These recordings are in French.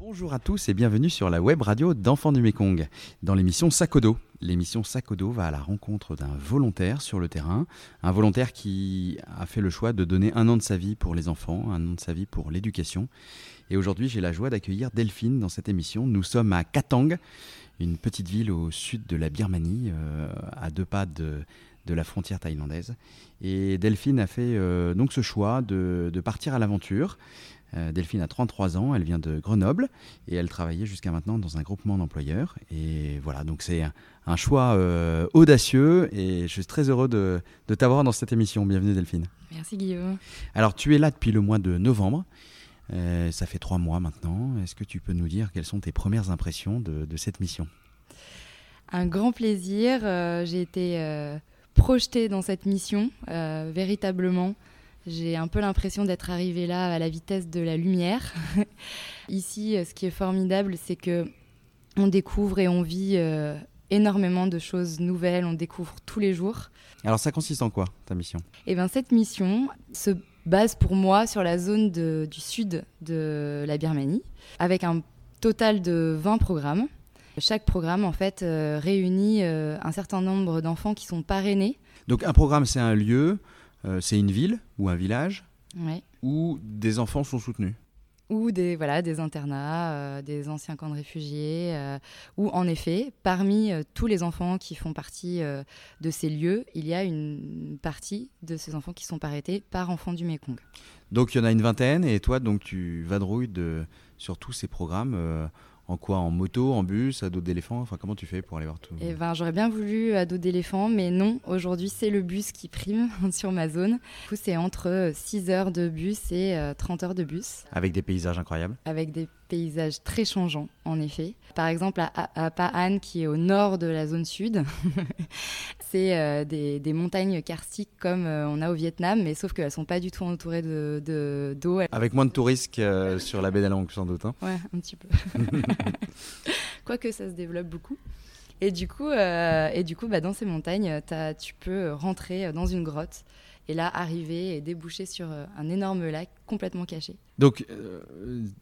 Bonjour à tous et bienvenue sur la web radio d'Enfants du Mékong, dans l'émission Sakodo. L'émission Sakodo va à la rencontre d'un volontaire sur le terrain, un volontaire qui a fait le choix de donner un an de sa vie pour les enfants, un an de sa vie pour l'éducation. Et aujourd'hui, j'ai la joie d'accueillir Delphine dans cette émission. Nous sommes à Katang, une petite ville au sud de la Birmanie, euh, à deux pas de, de la frontière thaïlandaise. Et Delphine a fait euh, donc ce choix de, de partir à l'aventure. Euh, Delphine a 33 ans, elle vient de Grenoble et elle travaillait jusqu'à maintenant dans un groupement d'employeurs. Et voilà, donc c'est un, un choix euh, audacieux et je suis très heureux de, de t'avoir dans cette émission. Bienvenue Delphine. Merci Guillaume. Alors tu es là depuis le mois de novembre. Ça fait trois mois maintenant. Est-ce que tu peux nous dire quelles sont tes premières impressions de, de cette mission? Un grand plaisir. J'ai été projetée dans cette mission, euh, véritablement. J'ai un peu l'impression d'être arrivée là à la vitesse de la lumière. Ici, euh, ce qui est formidable, c'est que on découvre et on vit euh, énormément de choses nouvelles. On découvre tous les jours. Alors ça consiste en quoi ta mission? Et bien cette mission se base pour moi sur la zone de- du sud de la Birmanie, avec un total de 20 programmes. Chaque programme, en fait, euh, réunit euh, un certain nombre d'enfants qui sont parrainés. Donc un programme c'est un lieu, euh, c'est une ville ou un village Ouais. où des enfants sont soutenus. ou des, voilà, des internats, euh, des anciens camps de réfugiés, euh, où en effet, parmi euh, tous les enfants qui font partie de ces lieux, il y a une partie de ces enfants qui sont arrêtés par enfants du Mékong. Donc il y en a une vingtaine et toi donc tu vadrouilles de, sur tous ces programmes en quoi En moto, en bus, à dos d'éléphant Enfin comment tu fais pour aller voir tout Eh ben, j'aurais bien voulu à dos d'éléphant, mais non, aujourd'hui c'est le bus qui prime sur ma zone. Du coup, c'est entre 6 heures de bus et euh, 30 heures de bus, Avec des paysages incroyables. avec des paysages très changeants, en effet. Par exemple, à, à, qui est au nord de la zone sud, c'est euh, des, des montagnes karstiques comme euh, on a au Vietnam, mais sauf qu'elles sont pas du tout entourées de- de- d'eau. Avec moins de touristes que euh, sur la baie d'Alang sans doute. hein. Ouais, un petit peu. Quoique ça se développe beaucoup. Et du coup, et du coup bah, dans ces montagnes, tu peux rentrer dans une grotte et là arriver et déboucher sur euh, un énorme lac complètement caché. Donc euh,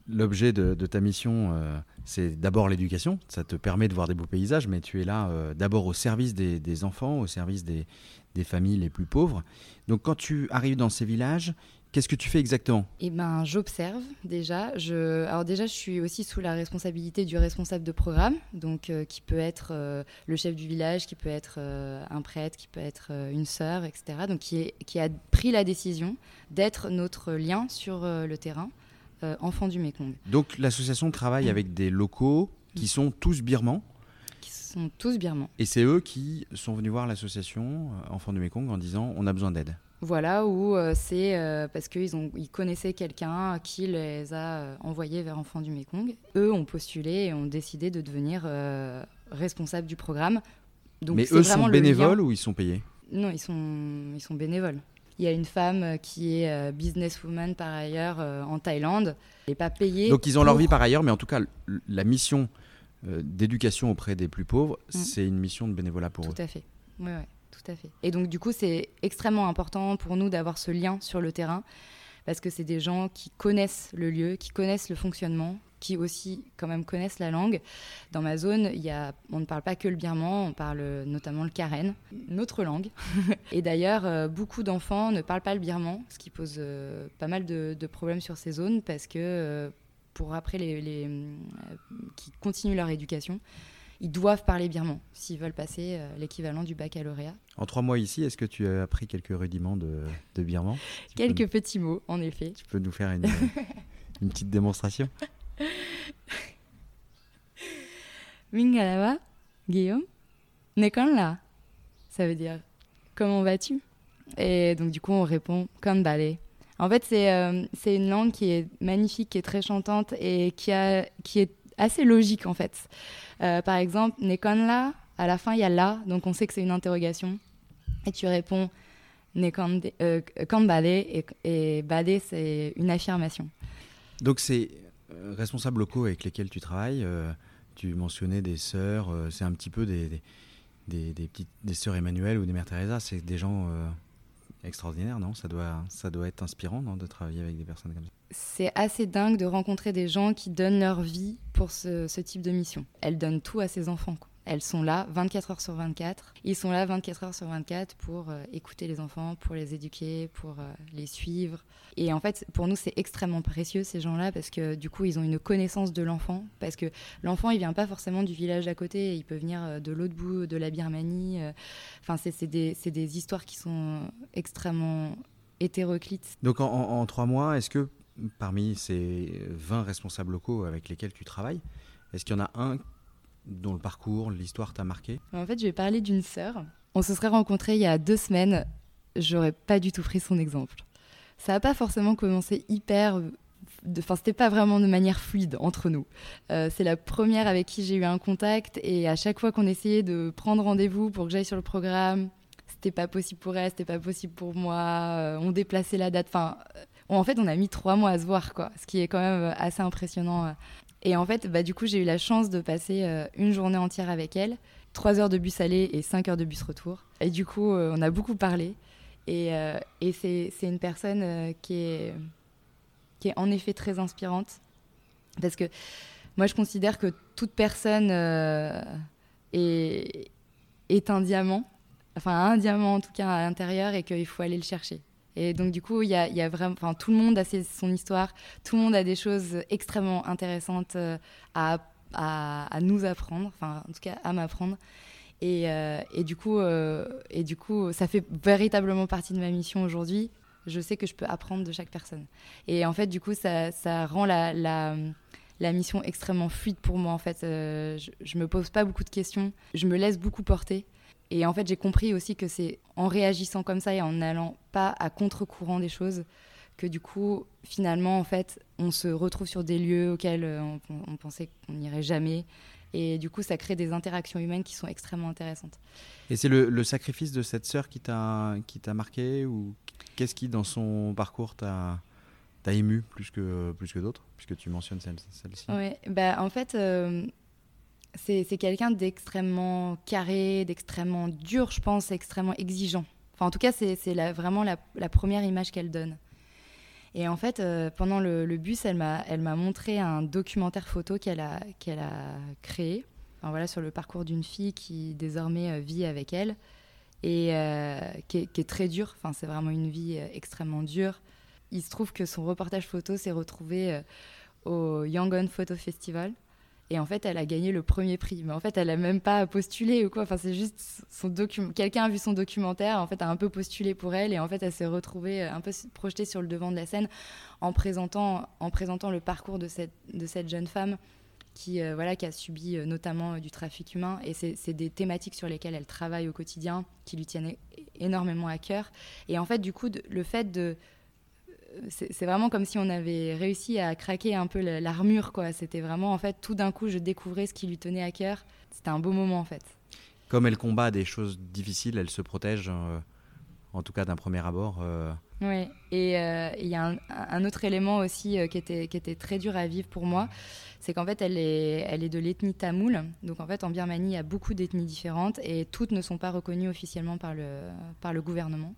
l'objet de, ta mission euh, c'est d'abord l'éducation. Ça te permet de voir des beaux paysages mais tu es là d'abord au service des, enfants, au service des familles les plus pauvres. Donc quand tu arrives dans ces villages, qu'est-ce que tu fais exactement? Et ben, j'observe déjà. Je... Alors déjà, je suis aussi sous la responsabilité du responsable de programme, donc euh, qui peut être euh, le chef du village, qui peut être euh, un prêtre, qui peut être une sœur, etc. Donc qui, est... qui a pris la décision d'être notre lien sur le terrain, enfant du Mékong, Donc l'association travaille avec des locaux qui sont tous birmans? Qui sont tous birmans. et c'est eux qui sont venus voir l'association Enfants du Mékong en disant on a besoin d'aide. Voilà, où euh, c'est euh, parce qu'ils ont, ils connaissaient quelqu'un qui les a euh, envoyés vers Enfants du Mékong. Eux ont postulé et ont décidé de devenir responsables du programme. Donc Mais eux sont bénévoles ou ils sont payés? Non, ils sont, ils sont bénévoles. Il y a une femme qui est businesswoman par ailleurs en Thaïlande. Elle n'est pas payée. Donc ils ont leur vie par ailleurs, mais en tout cas, la mission d'éducation auprès des plus pauvres, Mm. c'est une mission de bénévolat pour eux. Tout à fait. Ouais, ouais, tout à fait. Et donc, du coup, c'est extrêmement important pour nous d'avoir ce lien sur le terrain parce que c'est des gens qui connaissent le lieu, qui connaissent le fonctionnement, qui aussi, quand même, connaissent la langue. Dans ma zone, y a, on ne parle pas que le birman, on parle notamment le karen, notre langue. Et d'ailleurs, euh, beaucoup d'enfants ne parlent pas le birman, ce qui pose euh, pas mal de, problèmes sur ces zones parce que euh, pour après les, les, euh, qui continuent leur éducation, ils doivent parler birman s'ils veulent passer euh, l'équivalent du baccalauréat. En trois mois ici, est-ce que tu as appris quelques rudiments de, de birman Quelques petits mots, en effet. tu peux nous faire une, une petite démonstration? Mingalava, Guillaume, Nekon là. Ça veut dire comment vas-tu? Et donc du coup on répond Kanbale. En fait c'est euh, une langue qui est magnifique, qui est très chantante et qui, a, qui est assez logique en fait. Euh, par exemple, Nekon là, à la fin il y a là, donc on sait que c'est une interrogation. Et tu réponds Nekande- euh, et, et Bale c'est une affirmation. Donc c'est euh, responsables locaux avec lesquels tu travailles. euh, tu mentionnais des sœurs, c'est un petit peu des, des, petites des sœurs Emmanuel ou des mères Teresa. C'est des gens extraordinaires, non? Ça doit, ça doit être inspirant de travailler avec des personnes comme ça. C'est assez dingue de rencontrer des gens qui donnent leur vie pour ce, type de mission. Elles donnent tout à ses enfants. Elles sont là 24 heures sur 24. Ils sont là 24 heures sur 24 pour euh, écouter les enfants, pour les éduquer, pour euh, les suivre. Et en fait, pour nous, c'est extrêmement précieux ces gens-là parce que du coup, ils ont une connaissance de l'enfant. Parce que l'enfant, il vient pas forcément du village à côté, il peut venir euh, de l'autre bout de la Birmanie. Enfin, c'est des, histoires qui sont extrêmement hétéroclites. Donc, en trois mois, est-ce que parmi ces 20 responsables locaux avec lesquels tu travailles, est-ce qu'il y en a un dont le parcours, l'histoire t'a marqué? En fait, je vais parler d'une sœur. On se serait rencontrés il y a deux semaines. J'aurais pas du tout pris son exemple. Ça n'a pas forcément commencé hyper. Enfin, c'était pas vraiment de manière fluide entre nous. Euh, c'est la première avec qui j'ai eu un contact et à chaque fois qu'on essayait de prendre rendez-vous pour que j'aille sur le programme, c'était pas possible pour elle, c'était pas possible pour moi. Euh, on déplaçait la date. Enfin, en fait, on a mis trois mois à se voir, quoi. Ce qui est quand même assez impressionnant et en fait, bah, du coup, j'ai eu la chance de passer euh, une journée entière avec elle, trois heures de bus aller et cinq heures de bus retour. Et du coup, euh, on a beaucoup parlé. Et, euh, et c'est, une personne qui, est, qui est en effet très inspirante. Parce que moi, je considère que toute personne est, est un diamant, enfin un diamant en tout cas à l'intérieur, et qu'il faut aller le chercher. Et donc, du coup, il y a, vraiment, enfin, tout le monde a son histoire, tout le monde a des choses extrêmement intéressantes euh, à, nous apprendre, enfin, en tout cas, à m'apprendre. Et, euh, et, du coup, euh, et du coup, ça fait véritablement partie de ma mission aujourd'hui. Je sais que je peux apprendre de chaque personne. Et en fait, du coup, ça, ça rend la, la, mission extrêmement fluide pour moi. En fait, je, je me pose pas beaucoup de questions. Je me laisse beaucoup porter. Et en fait, j'ai compris aussi que c'est en réagissant comme ça et en n'allant pas à contre-courant des choses que du coup, finalement, en fait, on se retrouve sur des lieux auxquels euh, on, pensait qu'on n'irait jamais. Et du coup, ça crée des interactions humaines qui sont extrêmement intéressantes. Et c'est le, sacrifice de cette sœur qui t'a marqué ou qu'est-ce qui, dans son parcours, t'a ému plus que, plus que d'autres, puisque tu mentionnes celle-ci? Oui, bah, en fait, euh, c'est quelqu'un d'extrêmement carré, d'extrêmement dur, je pense, extrêmement exigeant. Enfin, en tout cas, c'est vraiment la, première image qu'elle donne. Et en fait, euh, pendant le, bus, elle m'a montré un documentaire photo qu'elle a, créé voilà, sur le parcours d'une fille qui désormais euh, vit avec elle et euh, qui, est, très dure. Enfin, c'est vraiment une vie extrêmement dure. Il se trouve que son reportage photo s'est retrouvé au Yangon Photo Festival et en fait, elle a gagné le premier prix. Mais en fait, elle a même pas postulé ou quoi. Enfin, c'est juste son document. Quelqu'un a vu son documentaire, en fait, a un peu postulé pour elle, et en fait, elle s'est retrouvée euh, un peu projetée sur le devant de la scène en présentant, en présentant le parcours de cette, de cette jeune femme qui, euh, voilà, qui a subi euh, notamment du trafic humain. Et c'est des thématiques sur lesquelles elle travaille au quotidien, qui lui tiennent énormément à cœur. Et en fait, du coup, le fait de c'est vraiment comme si on avait réussi à craquer un peu l'armure, quoi. C'était vraiment, en fait, tout d'un coup, je découvrais ce qui lui tenait à cœur. C'était un beau moment, en fait. Comme elle combat des choses difficiles, elle se protège, euh, en tout cas d'un premier abord. Euh. Oui, et euh, il y a un, autre élément aussi qui, était, qui était très dur à vivre pour moi, c'est qu'en fait, elle est, elle est de l'ethnie tamoule. Donc, en fait, en Birmanie, il y a beaucoup d'ethnies différentes et toutes ne sont pas reconnues officiellement par le, par le gouvernement.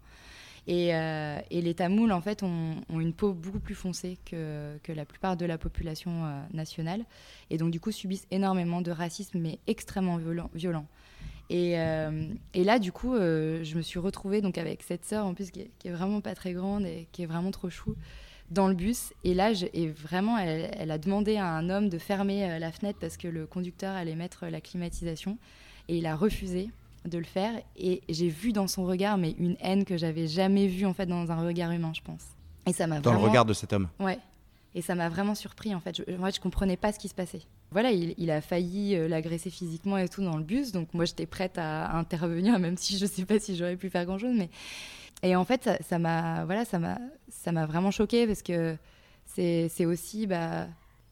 Euh, et, les Tamouls, en fait, ont, une peau beaucoup plus foncée que, la plupart de la population euh, nationale. Et donc, du coup, subissent énormément de racisme, mais extrêmement violent. Euh, Et, là, du coup, je me suis retrouvée donc, avec cette sœur, en plus, qui est, vraiment pas très grande et qui est vraiment trop chou, dans le bus. Et là, et vraiment, elle, elle, a demandé à un homme de fermer la fenêtre parce que le conducteur allait mettre la climatisation. Et il a refusé de le faire. Et j'ai vu dans son regard, mais une haine que j'avais jamais vue en fait dans un regard humain, je pense. Et ça m'a dans le regard de cet homme. Ouais. Et ça m'a vraiment surpris en fait. Je, en fait, je comprenais pas ce qui se passait. Voilà, il, a failli euh, l'agresser physiquement et tout dans le bus, donc moi j'étais prête à intervenir, même si je sais pas si j'aurais pu faire grand chose. Mais et en fait, ça m'a voilà, ça m'a ça m'a vraiment choqué parce que c'est aussi bah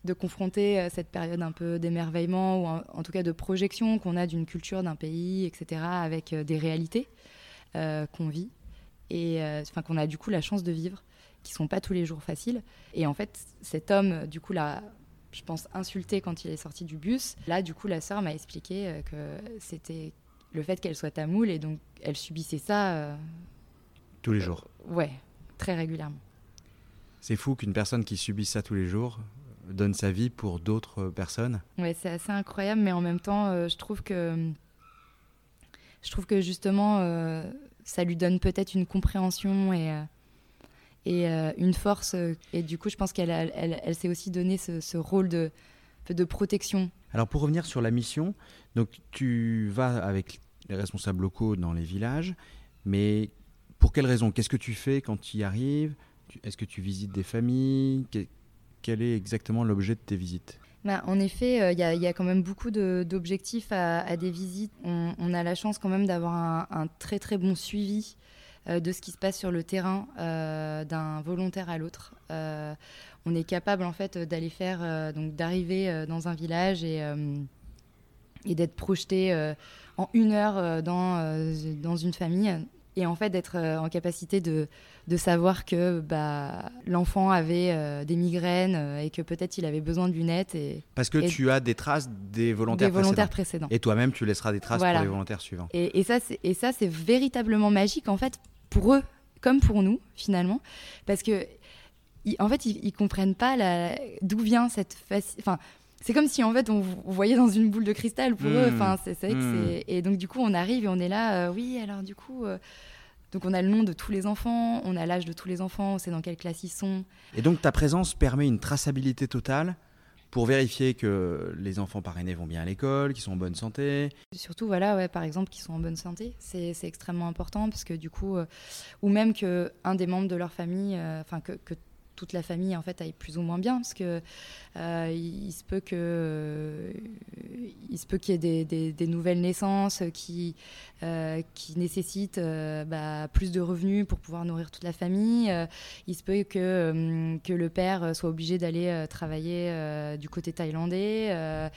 de confronter euh, cette période un peu d'émerveillement ou en, tout cas de projection qu'on a d'une culture, d'un pays, etc., avec euh, des réalités euh, qu'on vit et enfin qu'on a du coup la chance de vivre, qui sont pas tous les jours faciles. Et en fait, cet homme, du coup, l'a, je pense, insulté quand il est sorti du bus. Là, du coup, la sœur m'a expliqué que c'était le fait qu'elle soit tamoule et donc elle subissait ça. tous les jours. ouais, très régulièrement. C'est fou qu'une personne qui subit ça tous les jours donne sa vie pour d'autres personnes. Ouais, c'est assez incroyable, mais en même temps, je trouve que je trouve que justement, ça lui donne peut-être une compréhension et et une force. Et du coup, je pense qu'elle elle, elle, s'est aussi donné ce, ce rôle de, de protection. Alors pour revenir sur la mission, donc tu vas avec les responsables locaux dans les villages, mais pour quelles raisons Qu'est-ce que tu fais quand tu y arrives? Est-ce que tu visites des familles? Quel est exactement l'objet de tes visites? Bah, en effet, euh, il y, a quand même beaucoup d'objectifs à, des visites. On, a la chance quand même d'avoir un, très très bon suivi euh, de ce qui se passe sur le terrain euh, d'un volontaire à l'autre. On est capable en fait d'aller faire, donc d'arriver dans un village et, et d'être projeté en une heure dans, dans une famille et en fait d'être en capacité de, de savoir que bah, l'enfant avait des migraines et que peut-être il avait besoin de lunettes. Et, Parce que tu as des traces des volontaires, des volontaires précédents. Et toi-même, tu laisseras des traces pour les volontaires suivants. Et, et ça, c'est véritablement magique en fait pour eux comme pour nous finalement. Parce que en fait, ils, comprennent pas d'où vient cette Enfin, c'est comme si en fait on, voyait dans une boule de cristal pour eux. Enfin, c'est que hmm. c'est. Et donc du coup, on arrive et on est là. Euh, oui, alors du coup. Euh, donc on a le nom de tous les enfants, on a l'âge de tous les enfants, on sait dans quelle classe ils sont. Et donc ta présence permet une traçabilité totale pour vérifier que les enfants parrainés vont bien à l'école, qu'ils sont en bonne santé? Surtout, voilà, ouais, par exemple, qu'ils sont en bonne santé, c'est extrêmement important parce que du coup, euh, ou même que un des membres de leur famille, enfin que, que, toute la famille en fait aille plus ou moins bien parce que euh, il, se peut que euh, il se peut qu'il y ait des, nouvelles naissances qui euh, nécessitent bah, plus de revenus pour pouvoir nourrir toute la famille. Il se peut que que le père soit obligé d'aller travailler du côté thaïlandais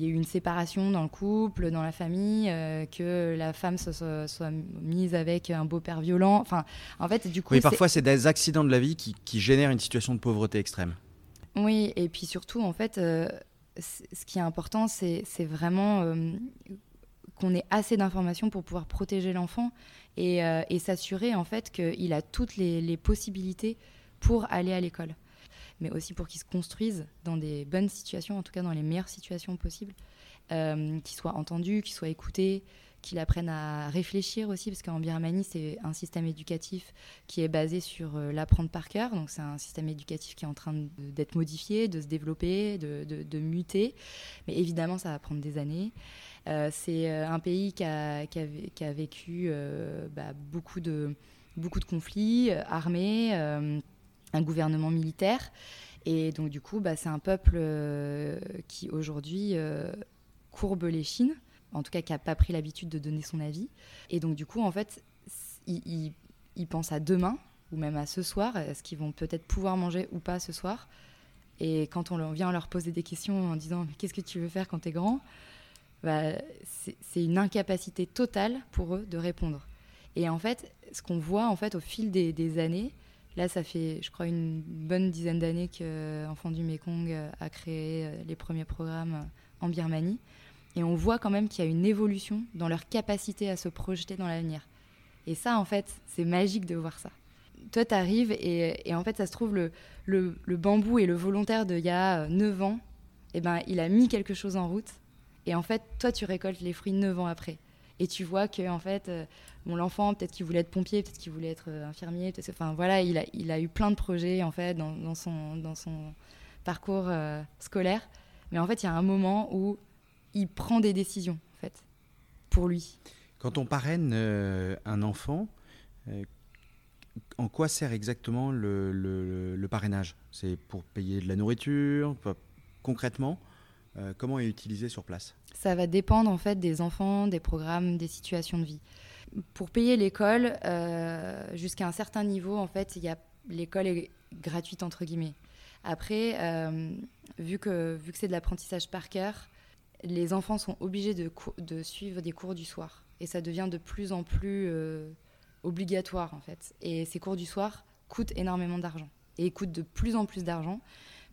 qu'il y ait eu une séparation dans le couple, dans la famille, euh, que la femme soit, mise avec un beau-père violent. Enfin, en fait, du coup. Oui, parfois, c'est des accidents de la vie qui, génèrent une situation de pauvreté extrême. Oui, et puis surtout, en fait, euh, ce qui est important, c'est vraiment euh, qu'on ait assez d'informations pour pouvoir protéger l'enfant et, s'assurer, en fait, qu'il a toutes les possibilités pour aller à l'école mais aussi pour qu'ils se construisent dans des bonnes situations, en tout cas dans les meilleures situations possibles, euh, qu'ils soient entendus, qu'ils soient écoutés, qu'ils apprennent à réfléchir aussi, parce qu'en Birmanie, c'est un système éducatif qui est basé sur euh, l'apprendre par cœur. Donc, c'est un système éducatif qui est en train d'être modifié, de se développer, de, muter. Mais évidemment, ça va prendre des années. Euh, c'est un pays qui a, qui a, vécu bah, beaucoup, de, beaucoup de conflits armés un gouvernement militaire. Et donc, du coup, bah, c'est un peuple euh, qui aujourd'hui euh, courbe les chines, en tout cas qui n'a pas pris l'habitude de donner son avis. Et donc, du coup, en fait, ils il, pensent à demain, ou même à ce soir, est-ce qu'ils vont peut-être pouvoir manger ou pas ce soir. Et quand on vient leur poser des questions en disant qu'est-ce que tu veux faire quand tu es grand? Bah, c'est une incapacité totale pour eux de répondre. Et en fait, ce qu'on voit en fait au fil des années, Là, ça fait, je crois, une bonne dizaine d'années que Enfants du Mekong a créé euh, les premiers programmes euh, en Birmanie. Et on voit quand même qu'il y a une évolution dans leur capacité à se projeter dans l'avenir. Et ça, en fait, c'est magique de voir ça. Toi, tu arrives et, en fait, ça se trouve, le, bambou et le volontaire d'il y a 9 euh, ans, eh ben, il a mis quelque chose en route. Et en fait, toi, tu récoltes les fruits 9 ans après. Et tu vois que, en fait, bon, l'enfant, peut-être qu'il voulait être pompier, peut-être qu'il voulait être euh, infirmier, enfin voilà, il a, il a eu plein de projets en fait dans, dans son, dans son parcours euh, scolaire. Mais en fait, il y a un moment où il prend des décisions en fait pour lui. Quand on parraine euh, un enfant, en quoi sert exactement le, le, le parrainage? C'est pour payer de la nourriture Concrètement, comment est utilisé sur place Ça va dépendre en fait des enfants, des programmes, des situations de vie pour payer l'école, euh, jusqu'à un certain niveau, en fait, l'école est gratuite entre guillemets. Après, euh, vu que, vu que c'est de l'apprentissage par cœur, les enfants sont obligés de, de, suivre des cours du soir. Et ça devient de plus en plus euh, obligatoire, en fait. Et ces cours du soir coûtent énormément d'argent. Et coûtent de plus en plus d'argent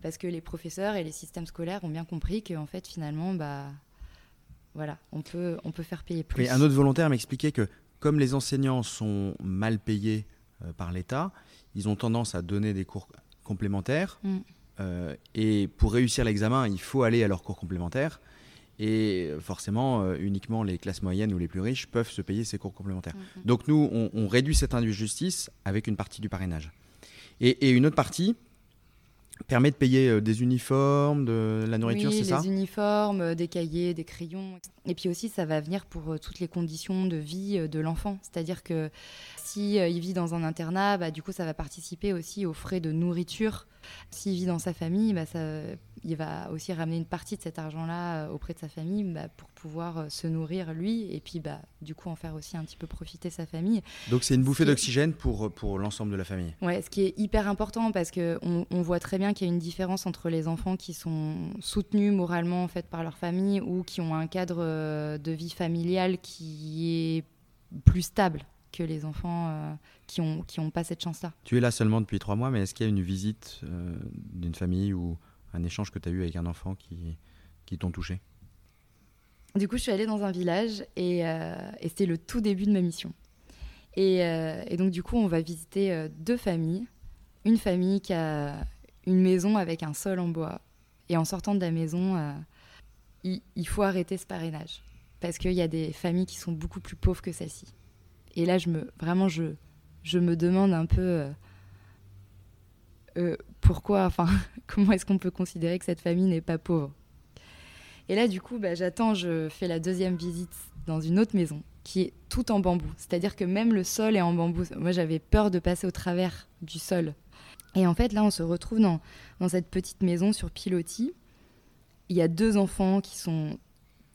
parce que les professeurs et les systèmes scolaires ont bien compris qu'en fait, finalement, bah, voilà, on peut, on peut faire payer plus. un autre volontaire m'expliquait que comme les enseignants sont mal payés par l'État, ils ont tendance à donner des cours complémentaires. Mm. et pour réussir l'examen, il faut aller à leurs cours complémentaires. Et forcément, uniquement les classes moyennes ou les plus riches peuvent se payer ces cours complémentaires. Mm, mm. Donc nous, on, réduit cette injustice avec une partie du parrainage. et une autre partie, permet de payer euh, des uniformes, de la nourriture, c'est ça? Des uniformes, euh, des cahiers, des crayons. Et puis aussi, ça va venir pour euh, toutes les conditions de vie de l'enfant. C'est-à-dire que si il vit dans un internat, bah, du coup, ça va participer aussi aux frais de nourriture. S'il vit dans sa famille, bah, ça, il va aussi ramener une partie de cet argent-là auprès de sa famille bah, pour pouvoir se nourrir lui et puis bah, du coup en faire aussi un petit peu profiter sa famille. Donc c'est une bouffée d'oxygène pour, pour l'ensemble de la famille. Ouais, ce qui est hyper important parce qu'on on voit très bien qu'il y a une différence entre les enfants qui sont soutenus moralement en fait, par leur famille ou qui ont un cadre euh, de vie familiale qui est plus stable que les enfants euh, qui n'ont qui ont pas cette chance-là. Tu es là seulement depuis trois mois, mais est-ce qu'il y a une visite euh, d'une famille ou un échange que tu as eu avec un enfant qui, qui t'ont touché? Du coup, je suis allée dans un village et, et c'était le tout début de ma mission. Et, et, donc, du coup, on va visiter deux familles. Une famille qui a une maison avec un sol en bois. Et en sortant de la maison, il, il, faut arrêter ce parrainage. Parce qu'il y a des familles qui sont beaucoup plus pauvres que celle-ci. Et là, je me, vraiment, je, je me demande un peu euh, euh, pourquoi, enfin, comment est-ce qu'on peut considérer que cette famille n'est pas pauvre? Et là, du coup, bah, j'attends, je fais la deuxième visite dans une autre maison qui est tout en bambou. C'est-à-dire que même le sol est en bambou. Moi, j'avais peur de passer au travers du sol. Et en fait, là, on se retrouve dans, dans cette petite maison sur pilotis. Il y a deux enfants qui sont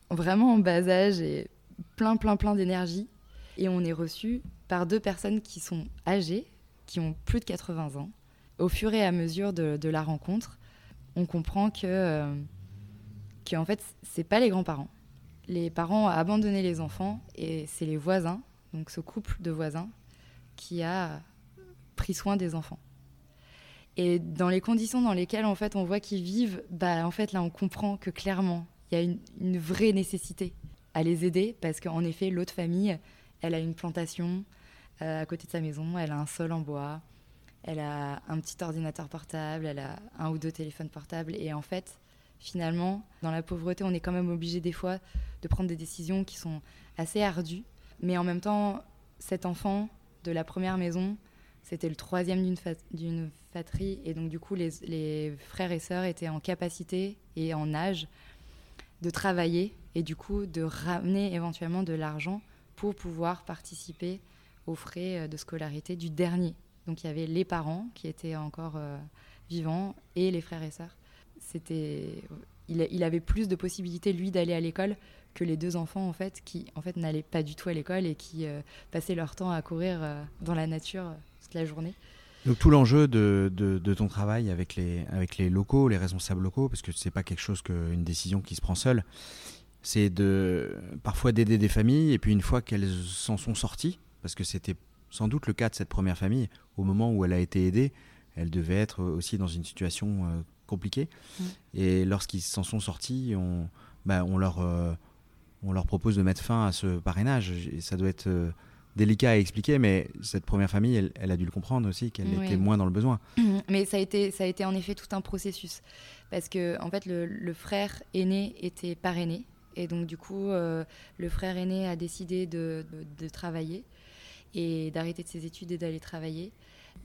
vraiment en bas âge et plein, plein, plein d'énergie. Et on est reçu par deux personnes qui sont âgées, qui ont plus de 80 ans. Au fur et à mesure de, la rencontre, on comprend que, euh, que en fait, c'est pas les grands-parents. Les parents ont abandonné les enfants et c'est les voisins, donc ce couple de voisins, qui a pris soin des enfants. Et dans les conditions dans lesquelles en fait on voit qu'ils vivent, bah en fait là on comprend que clairement il y a une, une vraie nécessité à les aider parce qu'en effet l'autre famille elle a une plantation euh, à côté de sa maison, elle a un sol en bois, elle a un petit ordinateur portable, elle a un ou deux téléphones portables. Et en fait, finalement, dans la pauvreté, on est quand même obligé des fois de prendre des décisions qui sont assez ardues. Mais en même temps, cet enfant de la première maison, c'était le troisième d'une fratrie. Et donc, du coup, les, les, frères et sœurs étaient en capacité et en âge de travailler et du coup de ramener éventuellement de l'argent pour pouvoir participer aux frais euh, de scolarité du dernier. Donc il y avait les parents qui étaient encore euh, vivants et les frères et sœurs. C'était, il, avait plus de possibilités lui d'aller à l'école que les deux enfants en fait qui en fait n'allaient pas du tout à l'école et qui euh, passaient leur temps à courir dans la nature toute la journée. Donc tout l'enjeu de, ton travail avec les, avec les locaux, les responsables locaux, parce que c'est pas quelque chose que, une décision qui se prend seule, c'est de parfois d'aider des familles et puis une fois qu'elles s'en sont sorties, parce que c'était sans doute le cas de cette première famille, au moment où elle a été aidée, elle devait être aussi dans une situation euh, compliquée. Mm. Et lorsqu'ils s'en sont sortis, on, bah, on, leur, euh, on leur propose de mettre fin à ce parrainage. Et ça doit être euh, délicat à expliquer, mais cette première famille, elle, a dû le comprendre aussi, qu'elle était moins dans le besoin. Mm. Mais ça a, été, ça a été en effet tout un processus. Parce que, en fait, le, le frère aîné était parrainé et donc, du coup, euh, le frère aîné a décidé de, travailler et d'arrêter de ses études et d'aller travailler.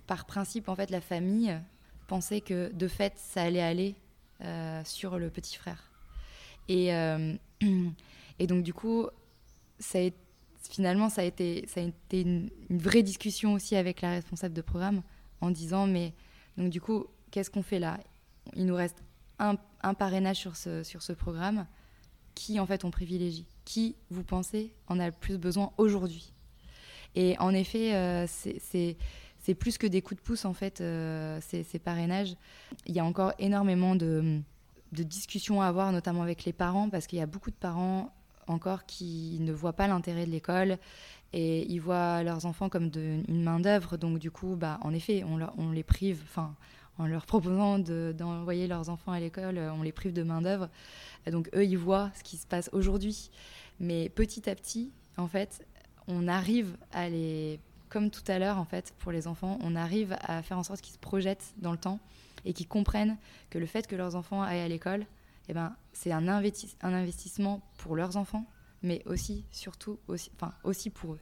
Par principe, en fait, la famille pensait que, de fait, ça allait aller euh, sur le petit frère. Et, euh, donc, du coup, finalement, ça a été, une, vraie discussion aussi avec la responsable de programme en disant, mais donc, du coup, qu'est-ce qu'on fait là? Il nous reste un, parrainage sur ce programme qui en fait on privilégie Qui, vous pensez, en a le plus besoin aujourd'hui Et en effet, euh, c'est plus que des coups de pouce en fait, euh, ces, parrainages. Il y a encore énormément de, discussions à avoir, notamment avec les parents, parce qu'il y a beaucoup de parents encore qui ne voient pas l'intérêt de l'école et ils voient leurs enfants comme une main d'œuvre. Donc du coup, bah, en effet, on, on les prive. Enfin, en leur proposant d'envoyer leurs enfants à l'école, on les prive de main d'œuvre. Donc eux, ils voient ce qui se passe aujourd'hui. Mais petit à petit, en fait, on arrive à les comme tout à l'heure, en fait, pour les enfants, on arrive à faire en sorte qu'ils se projettent dans le temps et qu'ils comprennent que le fait que leurs enfants aillent à l'école, eh ben, c'est un, un investissement pour leurs enfants, mais aussi, surtout, aussi, enfin, aussi pour eux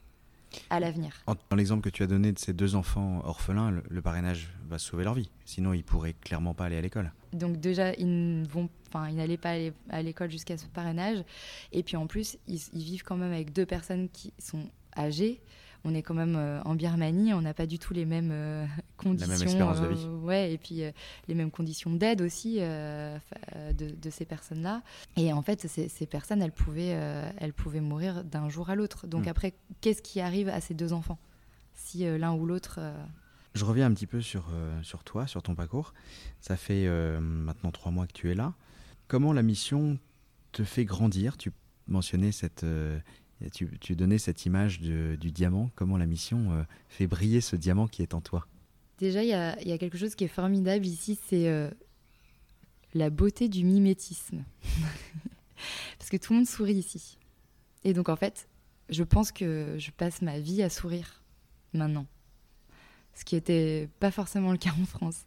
à l'avenir. Dans l'exemple que tu as donné de ces deux enfants orphelins, le, parrainage va sauver leur vie. Sinon, ils pourraient clairement pas aller à l'école. Donc déjà, ils vont, enfin, ils n'allaient pas aller à l'école jusqu'à ce parrainage. Et puis en plus, ils, vivent quand même avec deux personnes qui sont âgées on est quand même euh, en Birmanie, on n'a pas du tout les mêmes conditions. La même espérance de vie. Euh, ouais, et puis euh, les mêmes conditions d'aide aussi de, ces personnes-là. Et en fait, ces, personnes, elles pouvaient, elles pouvaient mourir d'un jour à l'autre. Donc hmm. après, qu'est-ce qui arrive à ces deux enfants? Si l'un ou l'autre je reviens un petit peu sur, sur toi, sur ton parcours. Ça fait maintenant trois mois que tu es là. Comment la mission te fait grandir? Tu mentionnais cette tu, donnais cette image du diamant, comment la mission euh, fait briller ce diamant qui est en toi? Déjà, il y a, quelque chose qui est formidable ici, c'est euh, la beauté du mimétisme. Parce que tout le monde sourit ici. Et donc, en fait, je pense que je passe ma vie à sourire maintenant. Ce qui n'était pas forcément le cas en France.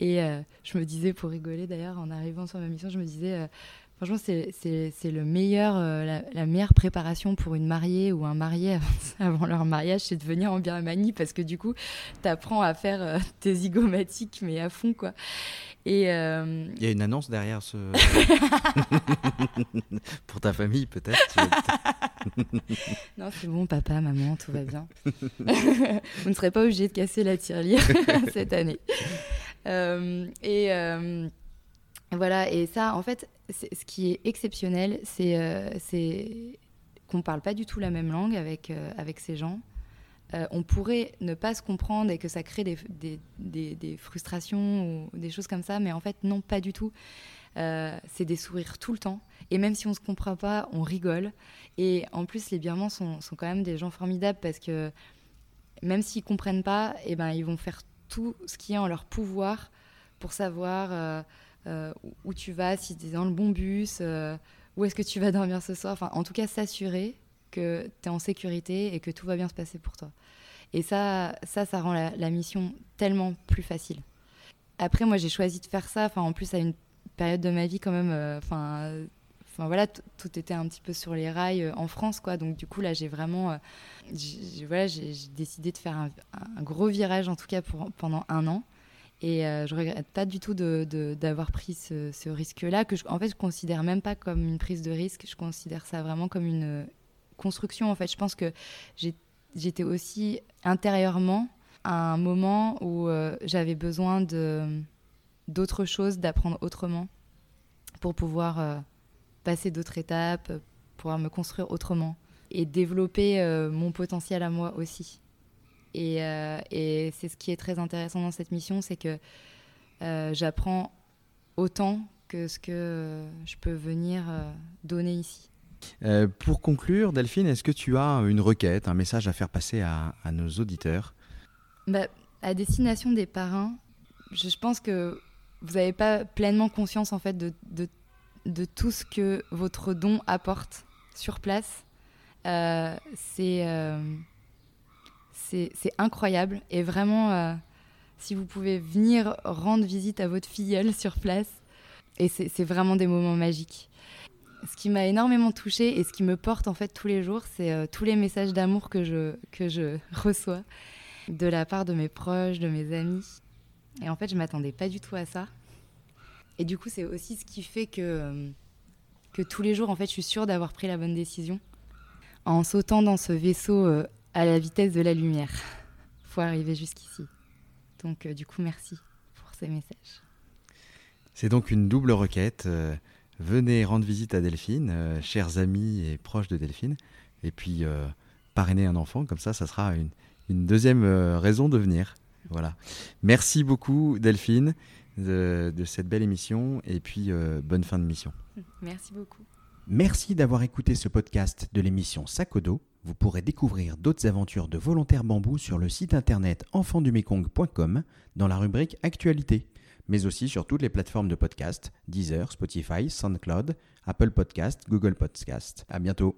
Et euh, je me disais, pour rigoler d'ailleurs, en arrivant sur ma mission, je me disais, Franchement, c'est le meilleur, euh, la, meilleure préparation pour une mariée ou un marié avant, leur mariage, c'est de venir en Birmanie parce que du coup, tu apprends à faire euh, tes zygomatiques, mais à fond, quoi. Et euh, Il y a une annonce derrière ce. pour ta famille, peut-être Non, c'est bon, papa, maman, tout va bien. Vous ne serez pas obligé de casser la tirelire cette année. et. Voilà, et ça, en fait, ce qui est exceptionnel, c'est euh, qu'on ne parle pas du tout la même langue avec, euh, avec ces gens. Euh, on pourrait ne pas se comprendre et que ça crée des, des, frustrations ou des choses comme ça, mais en fait, non, pas du tout. c'est des sourires tout le temps. Et même si on ne se comprend pas, on rigole. Et en plus, les Birmans sont, sont quand même des gens formidables parce que même s'ils ne comprennent pas, eh ben, ils vont faire tout ce qui est en leur pouvoir pour savoir où tu vas, si tu es dans le bon bus, euh, où est-ce que tu vas dormir ce soir. Enfin, en tout cas, s'assurer que tu es en sécurité et que tout va bien se passer pour toi. Et ça, ça, ça rend la, mission tellement plus facile. Après, moi, j'ai choisi de faire ça. En plus, à une période de ma vie, quand même. Euh, enfin, voilà, tout était un petit peu sur les rails en France, quoi. Donc, du coup, là, j'ai vraiment, voilà, j'ai décidé de faire un, un, gros virage, en tout cas, pour, pendant un an. Et euh, je regrette pas du tout d'avoir pris ce, risque-là, que je, en fait je considère même pas comme une prise de risque, je considère ça vraiment comme une euh, construction. En fait, je pense que j'étais aussi intérieurement à un moment où euh, j'avais besoin de d'autres choses, d'apprendre autrement, pour pouvoir passer d'autres étapes, pouvoir me construire autrement et développer mon potentiel à moi aussi. Euh, et, c'est ce qui est très intéressant dans cette mission, c'est que euh, j'apprends autant que ce que je peux venir euh, donner ici. pour conclure, Delphine, est-ce que tu as une requête, un message à faire passer à, nos auditeurs? Bah, À destination des parrains, je, pense que vous n'avez pas pleinement conscience en fait de, de, de, tout ce que votre don apporte sur place. c'est c'est incroyable. Et vraiment, euh, si vous pouvez venir rendre visite à votre filleule sur place, et c'est vraiment des moments magiques. Ce qui m'a énormément touchée et ce qui me porte en fait tous les jours, c'est euh, tous les messages d'amour que je, que je reçois de la part de mes proches, de mes amis. Et en fait, je m'attendais pas du tout à ça. Et du coup, c'est aussi ce qui fait que, euh, que tous les jours, en fait, je suis sûre d'avoir pris la bonne décision. En sautant dans ce vaisseau à la vitesse de la lumière. faut arriver jusqu'ici. Donc, euh, du coup, merci pour ces messages. C'est donc une double requête. Euh, venez rendre visite à Delphine, euh, chers amis et proches de Delphine, et puis parrainer un enfant, comme ça, ça sera une, une deuxième raison de venir. Voilà. Merci beaucoup, Delphine, de, de cette belle émission, et puis bonne fin de mission. Merci beaucoup. Merci d'avoir écouté ce podcast de l'émission Sakodo. Vous pourrez découvrir d'autres aventures de volontaires bambou sur le site internet enfandumekong.com dans la rubrique Actualité, mais aussi sur toutes les plateformes de podcast Deezer, Spotify, SoundCloud, Apple Podcast, Google Podcast. À bientôt.